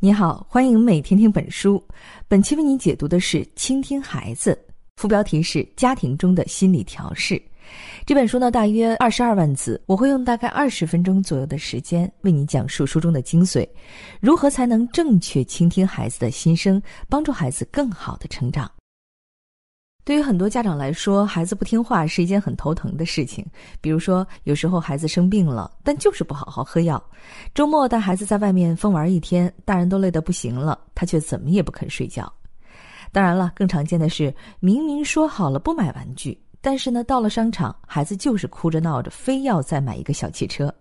你好，欢迎每天听本书。本期为你解读的是《倾听孩子》，副标题是“家庭中的心理调试”。这本书呢，大约二十二万字，我会用大概二十分钟左右的时间为你讲述书中的精髓，如何才能正确倾听孩子的心声，帮助孩子更好的成长。对于很多家长来说，孩子不听话是一件很头疼的事情。比如说，有时候孩子生病了，但就是不好好喝药；周末带孩子在外面疯玩一天，大人都累得不行了，他却怎么也不肯睡觉。当然了，更常见的是，明明说好了不买玩具，但是呢，到了商场，孩子就是哭着闹着，非要再买一个小汽车。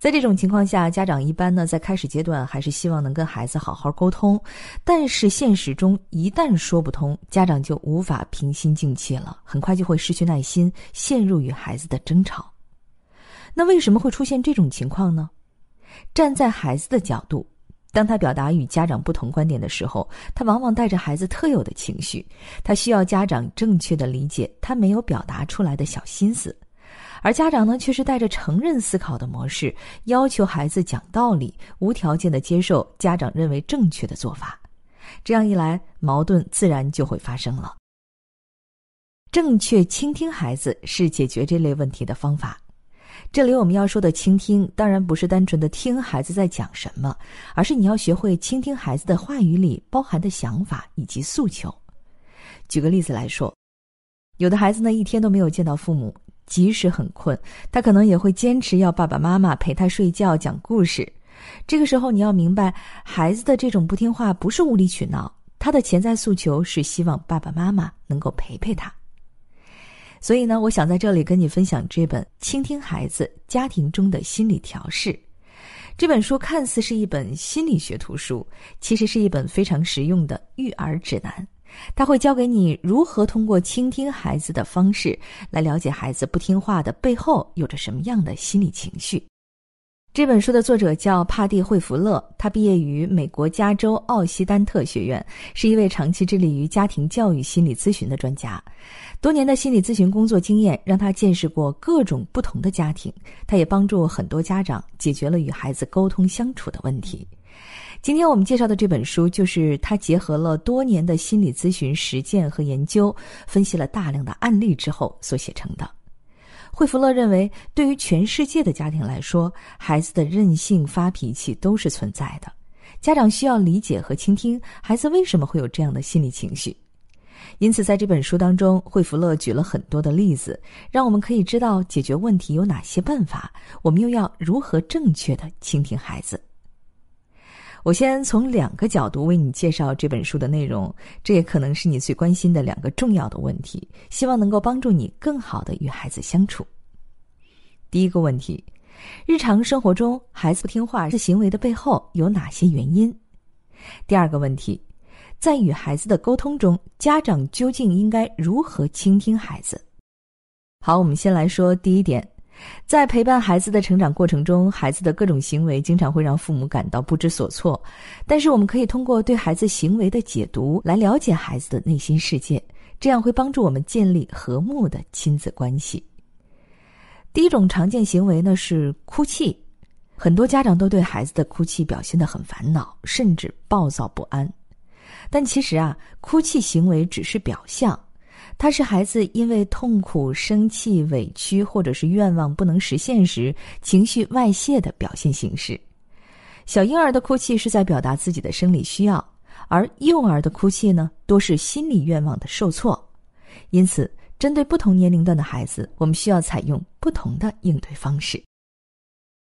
在这种情况下，家长一般呢在开始阶段还是希望能跟孩子好好沟通，但是现实中一旦说不通，家长就无法平心静气了，很快就会失去耐心，陷入与孩子的争吵。那为什么会出现这种情况呢？站在孩子的角度，当他表达与家长不同观点的时候，他往往带着孩子特有的情绪，他需要家长正确的理解他没有表达出来的小心思。而家长呢，却是带着承认思考的模式，要求孩子讲道理，无条件的接受家长认为正确的做法。这样一来，矛盾自然就会发生了。正确倾听孩子是解决这类问题的方法。这里我们要说的倾听，当然不是单纯的听孩子在讲什么，而是你要学会倾听孩子的话语里包含的想法以及诉求。举个例子来说，有的孩子呢，一天都没有见到父母。即使很困，他可能也会坚持要爸爸妈妈陪他睡觉、讲故事。这个时候，你要明白，孩子的这种不听话不是无理取闹，他的潜在诉求是希望爸爸妈妈能够陪陪他。所以呢，我想在这里跟你分享这本《倾听孩子家庭中的心理调试》这本书，看似是一本心理学图书，其实是一本非常实用的育儿指南。他会教给你如何通过倾听孩子的方式来了解孩子不听话的背后有着什么样的心理情绪。这本书的作者叫帕蒂·惠弗勒，他毕业于美国加州奥西丹特学院，是一位长期致力于家庭教育心理咨询的专家。多年的心理咨询工作经验让他见识过各种不同的家庭，他也帮助很多家长解决了与孩子沟通相处的问题。今天我们介绍的这本书，就是他结合了多年的心理咨询实践和研究，分析了大量的案例之后所写成的。惠弗勒认为，对于全世界的家庭来说，孩子的任性、发脾气都是存在的。家长需要理解和倾听孩子为什么会有这样的心理情绪。因此，在这本书当中，惠弗勒举了很多的例子，让我们可以知道解决问题有哪些办法，我们又要如何正确的倾听孩子。我先从两个角度为你介绍这本书的内容，这也可能是你最关心的两个重要的问题，希望能够帮助你更好的与孩子相处。第一个问题，日常生活中孩子不听话的行为的背后有哪些原因？第二个问题，在与孩子的沟通中，家长究竟应该如何倾听孩子？好，我们先来说第一点。在陪伴孩子的成长过程中，孩子的各种行为经常会让父母感到不知所措。但是，我们可以通过对孩子行为的解读来了解孩子的内心世界，这样会帮助我们建立和睦的亲子关系。第一种常见行为呢是哭泣，很多家长都对孩子的哭泣表现得很烦恼，甚至暴躁不安。但其实啊，哭泣行为只是表象。它是孩子因为痛苦、生气、委屈，或者是愿望不能实现时情绪外泄的表现形式。小婴儿的哭泣是在表达自己的生理需要，而幼儿的哭泣呢，多是心理愿望的受挫。因此，针对不同年龄段的孩子，我们需要采用不同的应对方式。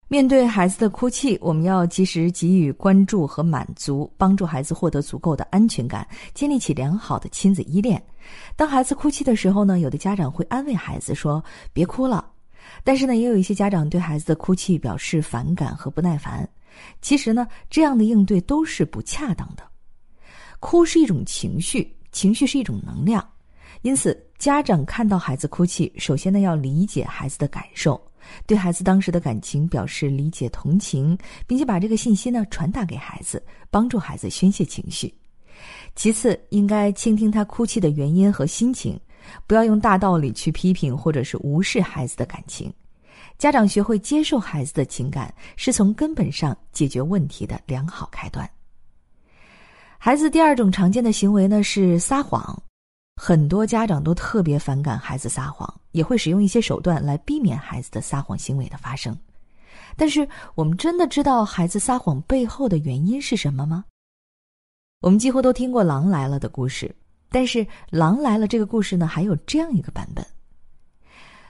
面对孩子的哭泣，我们要及时给予关注和满足，帮助孩子获得足够的安全感，建立起良好的亲子依恋。当孩子哭泣的时候呢，有的家长会安慰孩子说：“别哭了。”但是呢，也有一些家长对孩子的哭泣表示反感和不耐烦。其实呢，这样的应对都是不恰当的。哭是一种情绪，情绪是一种能量，因此家长看到孩子哭泣，首先呢要理解孩子的感受。对孩子当时的感情表示理解同情，并且把这个信息呢传达给孩子，帮助孩子宣泄情绪。其次，应该倾听他哭泣的原因和心情，不要用大道理去批评或者是无视孩子的感情。家长学会接受孩子的情感，是从根本上解决问题的良好开端。孩子第二种常见的行为呢是撒谎，很多家长都特别反感孩子撒谎，也会使用一些手段来避免孩子的撒谎行为的发生。但是，我们真的知道孩子撒谎背后的原因是什么吗？我们几乎都听过“狼来了”的故事，但是“狼来了”这个故事呢，还有这样一个版本：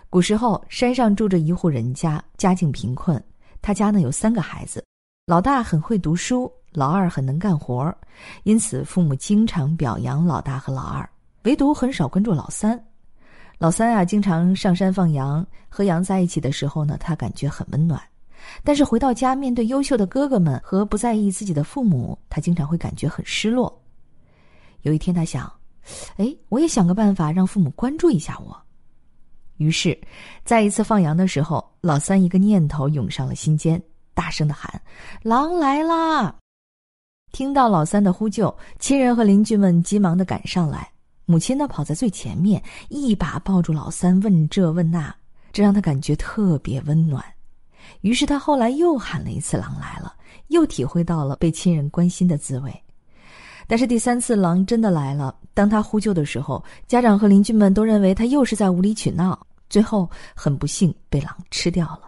古时候，山上住着一户人家，家境贫困，他家呢有三个孩子，老大很会读书。老二很能干活因此父母经常表扬老大和老二，唯独很少关注老三。老三啊，经常上山放羊，和羊在一起的时候呢，他感觉很温暖；但是回到家，面对优秀的哥哥们和不在意自己的父母，他经常会感觉很失落。有一天，他想：“哎，我也想个办法让父母关注一下我。”于是，在一次放羊的时候，老三一个念头涌上了心间，大声的喊：“狼来啦！”听到老三的呼救，亲人和邻居们急忙的赶上来。母亲呢，跑在最前面，一把抱住老三，问这问那，这让他感觉特别温暖。于是他后来又喊了一次“狼来了”，又体会到了被亲人关心的滋味。但是第三次狼真的来了，当他呼救的时候，家长和邻居们都认为他又是在无理取闹，最后很不幸被狼吃掉了。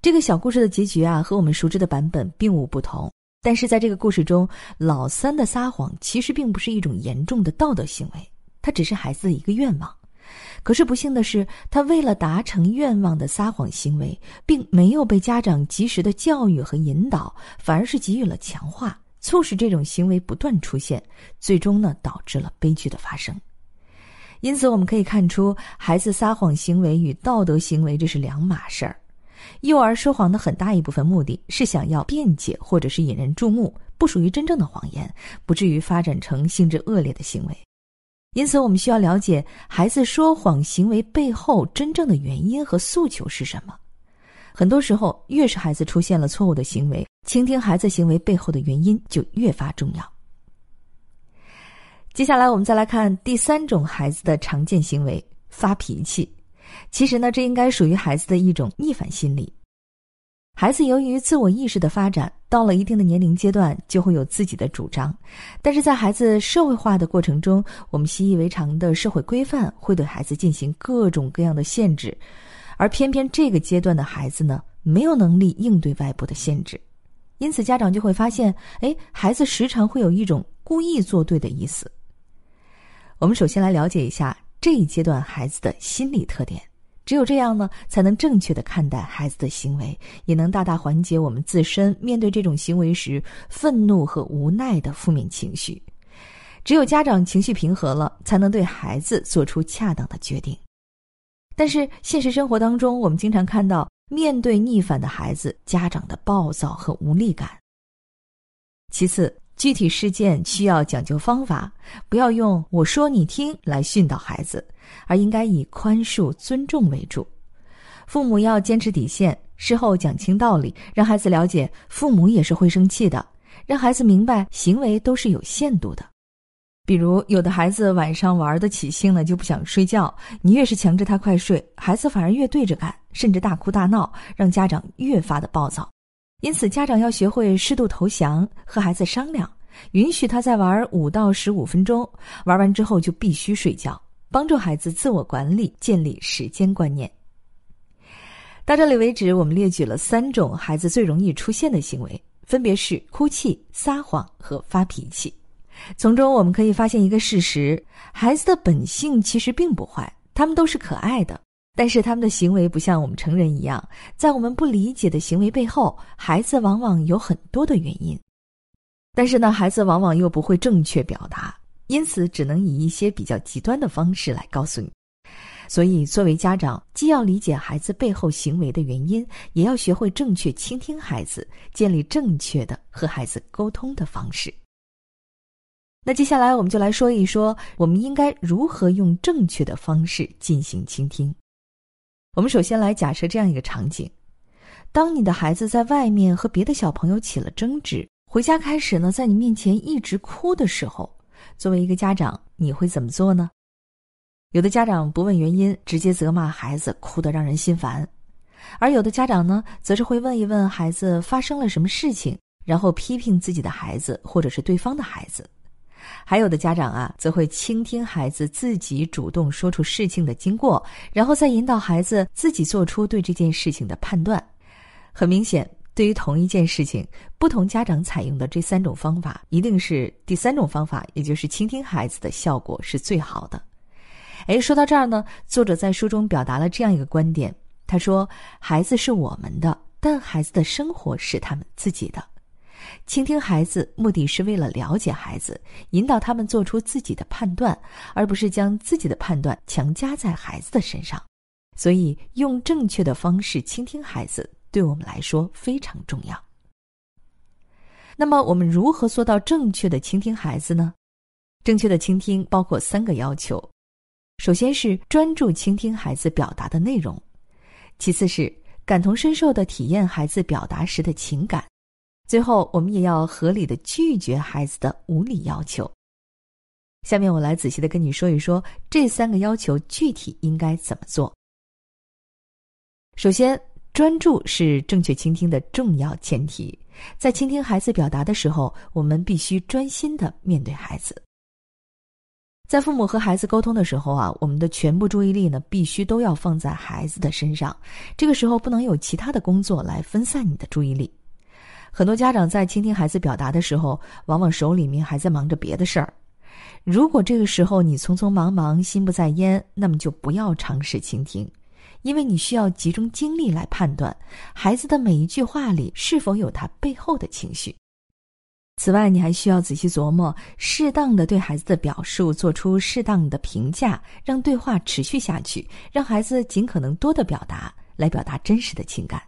这个小故事的结局啊，和我们熟知的版本并无不同。但是在这个故事中，老三的撒谎其实并不是一种严重的道德行为，他只是孩子的一个愿望。可是不幸的是，他为了达成愿望的撒谎行为，并没有被家长及时的教育和引导，反而是给予了强化，促使这种行为不断出现，最终呢导致了悲剧的发生。因此，我们可以看出，孩子撒谎行为与道德行为这是两码事儿。幼儿说谎的很大一部分目的是想要辩解或者是引人注目，不属于真正的谎言，不至于发展成性质恶劣的行为。因此，我们需要了解孩子说谎行为背后真正的原因和诉求是什么。很多时候，越是孩子出现了错误的行为，倾听孩子行为背后的原因就越发重要。接下来，我们再来看第三种孩子的常见行为——发脾气。其实呢，这应该属于孩子的一种逆反心理。孩子由于自我意识的发展，到了一定的年龄阶段，就会有自己的主张。但是在孩子社会化的过程中，我们习以为常的社会规范会对孩子进行各种各样的限制，而偏偏这个阶段的孩子呢，没有能力应对外部的限制，因此家长就会发现，哎，孩子时常会有一种故意作对的意思。我们首先来了解一下这一阶段孩子的心理特点。只有这样呢，才能正确的看待孩子的行为，也能大大缓解我们自身面对这种行为时愤怒和无奈的负面情绪。只有家长情绪平和了，才能对孩子做出恰当的决定。但是现实生活当中，我们经常看到面对逆反的孩子，家长的暴躁和无力感。其次。具体事件需要讲究方法，不要用“我说你听”来训导孩子，而应该以宽恕、尊重为主。父母要坚持底线，事后讲清道理，让孩子了解父母也是会生气的，让孩子明白行为都是有限度的。比如，有的孩子晚上玩得起兴了就不想睡觉，你越是强制他快睡，孩子反而越对着干，甚至大哭大闹，让家长越发的暴躁。因此，家长要学会适度投降，和孩子商量，允许他再玩五到十五分钟，玩完之后就必须睡觉，帮助孩子自我管理，建立时间观念。到这里为止，我们列举了三种孩子最容易出现的行为，分别是哭泣、撒谎和发脾气。从中我们可以发现一个事实：孩子的本性其实并不坏，他们都是可爱的。但是他们的行为不像我们成人一样，在我们不理解的行为背后，孩子往往有很多的原因。但是呢，孩子往往又不会正确表达，因此只能以一些比较极端的方式来告诉你。所以，作为家长，既要理解孩子背后行为的原因，也要学会正确倾听孩子，建立正确的和孩子沟通的方式。那接下来，我们就来说一说，我们应该如何用正确的方式进行倾听。我们首先来假设这样一个场景：当你的孩子在外面和别的小朋友起了争执，回家开始呢，在你面前一直哭的时候，作为一个家长，你会怎么做呢？有的家长不问原因，直接责骂孩子，哭得让人心烦；而有的家长呢，则是会问一问孩子发生了什么事情，然后批评自己的孩子或者是对方的孩子。还有的家长啊，则会倾听孩子自己主动说出事情的经过，然后再引导孩子自己做出对这件事情的判断。很明显，对于同一件事情，不同家长采用的这三种方法，一定是第三种方法，也就是倾听孩子的效果是最好的。哎，说到这儿呢，作者在书中表达了这样一个观点，他说：“孩子是我们的，但孩子的生活是他们自己的。”倾听孩子，目的是为了了解孩子，引导他们做出自己的判断，而不是将自己的判断强加在孩子的身上。所以，用正确的方式倾听孩子，对我们来说非常重要。那么，我们如何做到正确的倾听孩子呢？正确的倾听包括三个要求：首先是专注倾听孩子表达的内容；其次是感同身受的体验孩子表达时的情感。最后，我们也要合理的拒绝孩子的无理要求。下面我来仔细的跟你说一说这三个要求具体应该怎么做。首先，专注是正确倾听的重要前提。在倾听孩子表达的时候，我们必须专心的面对孩子。在父母和孩子沟通的时候啊，我们的全部注意力呢，必须都要放在孩子的身上。这个时候，不能有其他的工作来分散你的注意力。很多家长在倾听孩子表达的时候，往往手里面还在忙着别的事儿。如果这个时候你匆匆忙忙、心不在焉，那么就不要尝试倾听，因为你需要集中精力来判断孩子的每一句话里是否有他背后的情绪。此外，你还需要仔细琢磨，适当的对孩子的表述做出适当的评价，让对话持续下去，让孩子尽可能多的表达，来表达真实的情感。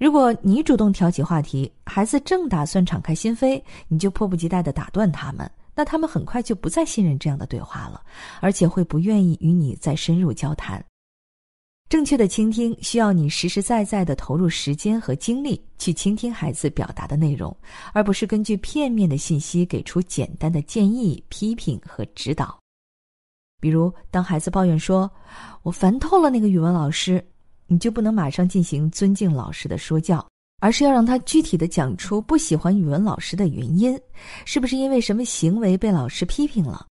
如果你主动挑起话题，孩子正打算敞开心扉，你就迫不及待的打断他们，那他们很快就不再信任这样的对话了，而且会不愿意与你再深入交谈。正确的倾听需要你实实在在的投入时间和精力去倾听孩子表达的内容，而不是根据片面的信息给出简单的建议、批评和指导。比如，当孩子抱怨说：“我烦透了那个语文老师。”你就不能马上进行尊敬老师的说教，而是要让他具体的讲出不喜欢语文老师的原因，是不是因为什么行为被老师批评了？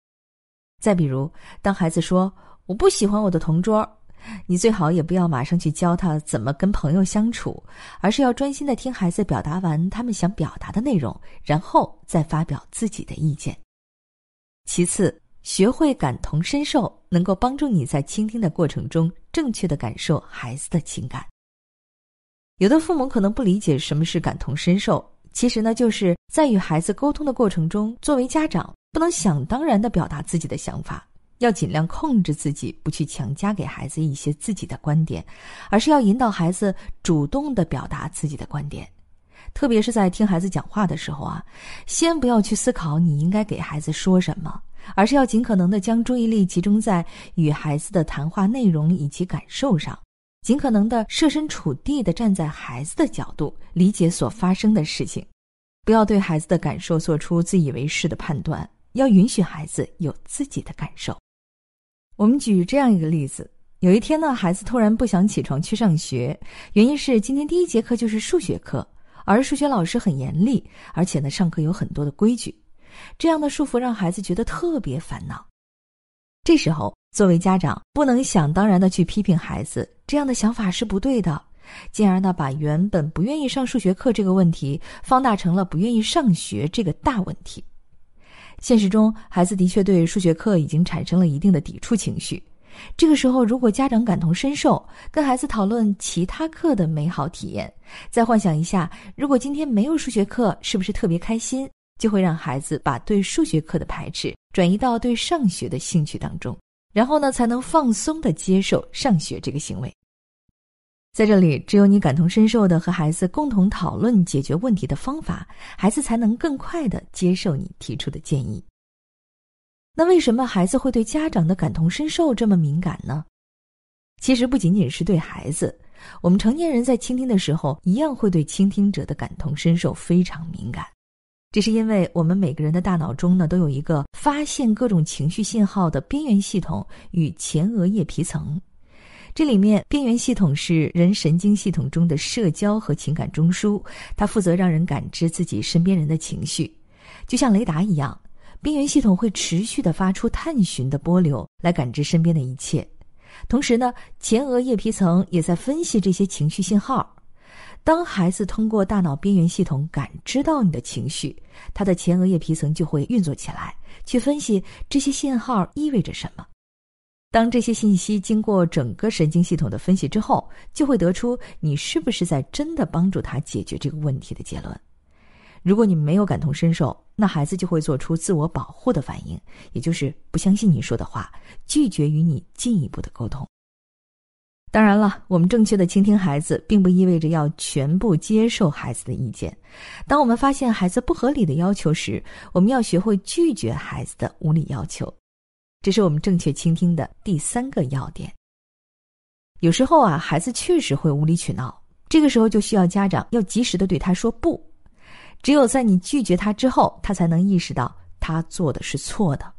再比如，当孩子说我不喜欢我的同桌，你最好也不要马上去教他怎么跟朋友相处，而是要专心的听孩子表达完他们想表达的内容，然后再发表自己的意见。其次。学会感同身受，能够帮助你在倾听的过程中正确的感受孩子的情感。有的父母可能不理解什么是感同身受，其实呢，就是在与孩子沟通的过程中，作为家长不能想当然的表达自己的想法，要尽量控制自己，不去强加给孩子一些自己的观点，而是要引导孩子主动的表达自己的观点。特别是在听孩子讲话的时候啊，先不要去思考你应该给孩子说什么。而是要尽可能的将注意力集中在与孩子的谈话内容以及感受上，尽可能的设身处地的站在孩子的角度理解所发生的事情，不要对孩子的感受做出自以为是的判断，要允许孩子有自己的感受。我们举这样一个例子：有一天呢，孩子突然不想起床去上学，原因是今天第一节课就是数学课，而数学老师很严厉，而且呢，上课有很多的规矩。这样的束缚让孩子觉得特别烦恼。这时候，作为家长，不能想当然的去批评孩子，这样的想法是不对的，进而呢，把原本不愿意上数学课这个问题放大成了不愿意上学这个大问题。现实中，孩子的确对数学课已经产生了一定的抵触情绪。这个时候，如果家长感同身受，跟孩子讨论其他课的美好体验，再幻想一下，如果今天没有数学课，是不是特别开心？就会让孩子把对数学课的排斥转移到对上学的兴趣当中，然后呢，才能放松的接受上学这个行为。在这里，只有你感同身受的和孩子共同讨论解决问题的方法，孩子才能更快的接受你提出的建议。那为什么孩子会对家长的感同身受这么敏感呢？其实不仅仅是对孩子，我们成年人在倾听的时候，一样会对倾听者的感同身受非常敏感。这是因为我们每个人的大脑中呢，都有一个发现各种情绪信号的边缘系统与前额叶皮层。这里面边缘系统是人神经系统中的社交和情感中枢，它负责让人感知自己身边人的情绪，就像雷达一样，边缘系统会持续的发出探寻的波流来感知身边的一切。同时呢，前额叶皮层也在分析这些情绪信号。当孩子通过大脑边缘系统感知到你的情绪，他的前额叶皮层就会运作起来，去分析这些信号意味着什么。当这些信息经过整个神经系统的分析之后，就会得出你是不是在真的帮助他解决这个问题的结论。如果你没有感同身受，那孩子就会做出自我保护的反应，也就是不相信你说的话，拒绝与你进一步的沟通。当然了，我们正确的倾听孩子，并不意味着要全部接受孩子的意见。当我们发现孩子不合理的要求时，我们要学会拒绝孩子的无理要求。这是我们正确倾听的第三个要点。有时候啊，孩子确实会无理取闹，这个时候就需要家长要及时的对他说不。只有在你拒绝他之后，他才能意识到他做的是错的。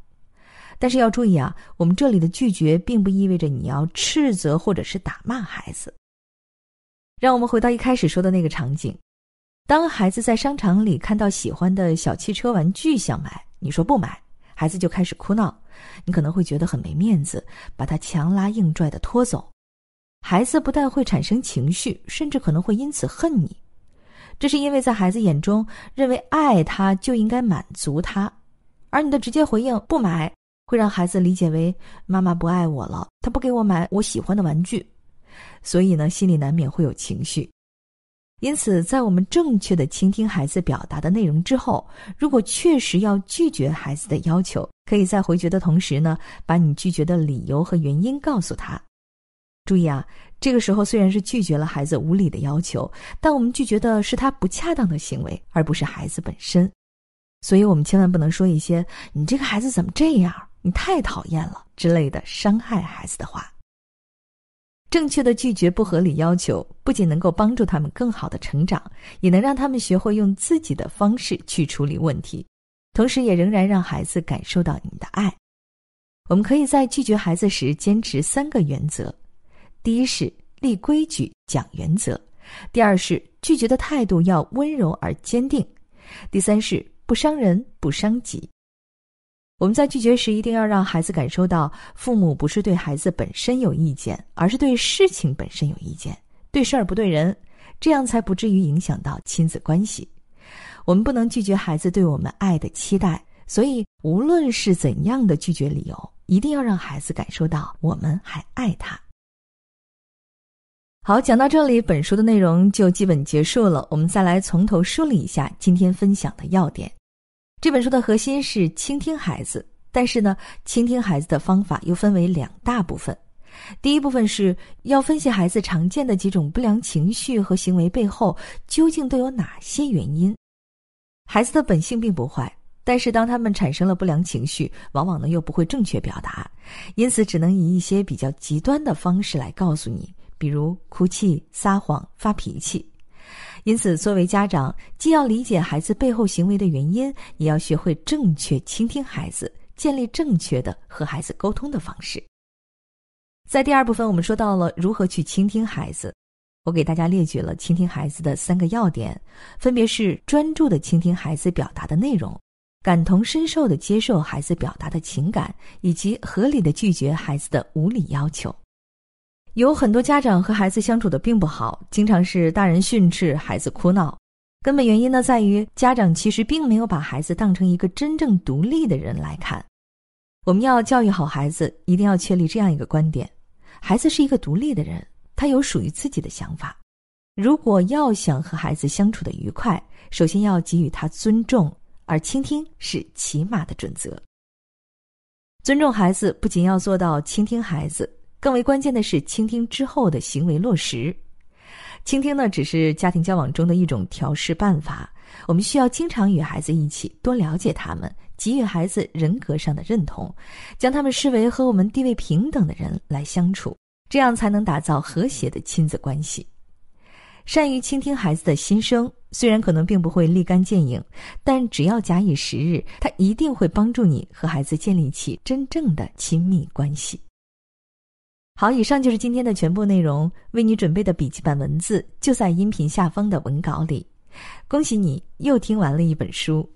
但是要注意啊，我们这里的拒绝并不意味着你要斥责或者是打骂孩子。让我们回到一开始说的那个场景：当孩子在商场里看到喜欢的小汽车玩具想买，你说不买。孩子就开始哭闹，你可能会觉得很没面子，把他强拉硬拽的拖走。孩子不但会产生情绪，甚至可能会因此恨你。这是因为在孩子眼中，认为爱他就应该满足他，而你的直接回应不买，会让孩子理解为妈妈不爱我了，他不给我买我喜欢的玩具，所以呢，心里难免会有情绪。因此，在我们正确的倾听孩子表达的内容之后，如果确实要拒绝孩子的要求，可以在回绝的同时呢，把你拒绝的理由和原因告诉他。注意啊，这个时候虽然是拒绝了孩子无理的要求，但我们拒绝的是他不恰当的行为，而不是孩子本身。所以我们千万不能说一些“你这个孩子怎么这样，你太讨厌了”之类的伤害孩子的话。正确的拒绝不合理要求，不仅能够帮助他们更好的成长，也能让他们学会用自己的方式去处理问题，同时也仍然让孩子感受到你的爱。我们可以在拒绝孩子时坚持三个原则：第一是立规矩、讲原则；第二是拒绝的态度要温柔而坚定；第三是不伤人、不伤己。我们在拒绝时，一定要让孩子感受到，父母不是对孩子本身有意见，而是对事情本身有意见，对事儿不对人，这样才不至于影响到亲子关系。我们不能拒绝孩子对我们爱的期待，所以无论是怎样的拒绝理由，一定要让孩子感受到我们还爱他。好，讲到这里，本书的内容就基本结束了。我们再来从头梳理一下今天分享的要点。这本书的核心是倾听孩子，但是呢，倾听孩子的方法又分为两大部分。第一部分是要分析孩子常见的几种不良情绪和行为背后究竟都有哪些原因。孩子的本性并不坏，但是当他们产生了不良情绪，往往呢又不会正确表达，因此只能以一些比较极端的方式来告诉你，比如哭泣、撒谎、发脾气。因此，作为家长，既要理解孩子背后行为的原因，也要学会正确倾听孩子，建立正确的和孩子沟通的方式。在第二部分，我们说到了如何去倾听孩子，我给大家列举了倾听孩子的三个要点，分别是专注的倾听孩子表达的内容，感同身受的接受孩子表达的情感，以及合理的拒绝孩子的无理要求。有很多家长和孩子相处的并不好，经常是大人训斥，孩子哭闹。根本原因呢，在于家长其实并没有把孩子当成一个真正独立的人来看。我们要教育好孩子，一定要确立这样一个观点：孩子是一个独立的人，他有属于自己的想法。如果要想和孩子相处的愉快，首先要给予他尊重，而倾听是起码的准则。尊重孩子，不仅要做到倾听孩子。更为关键的是，倾听之后的行为落实。倾听呢，只是家庭交往中的一种调试办法。我们需要经常与孩子一起，多了解他们，给予孩子人格上的认同，将他们视为和我们地位平等的人来相处，这样才能打造和谐的亲子关系。善于倾听孩子的心声，虽然可能并不会立竿见影，但只要假以时日，它一定会帮助你和孩子建立起真正的亲密关系。好，以上就是今天的全部内容。为你准备的笔记本文字就在音频下方的文稿里。恭喜你又听完了一本书。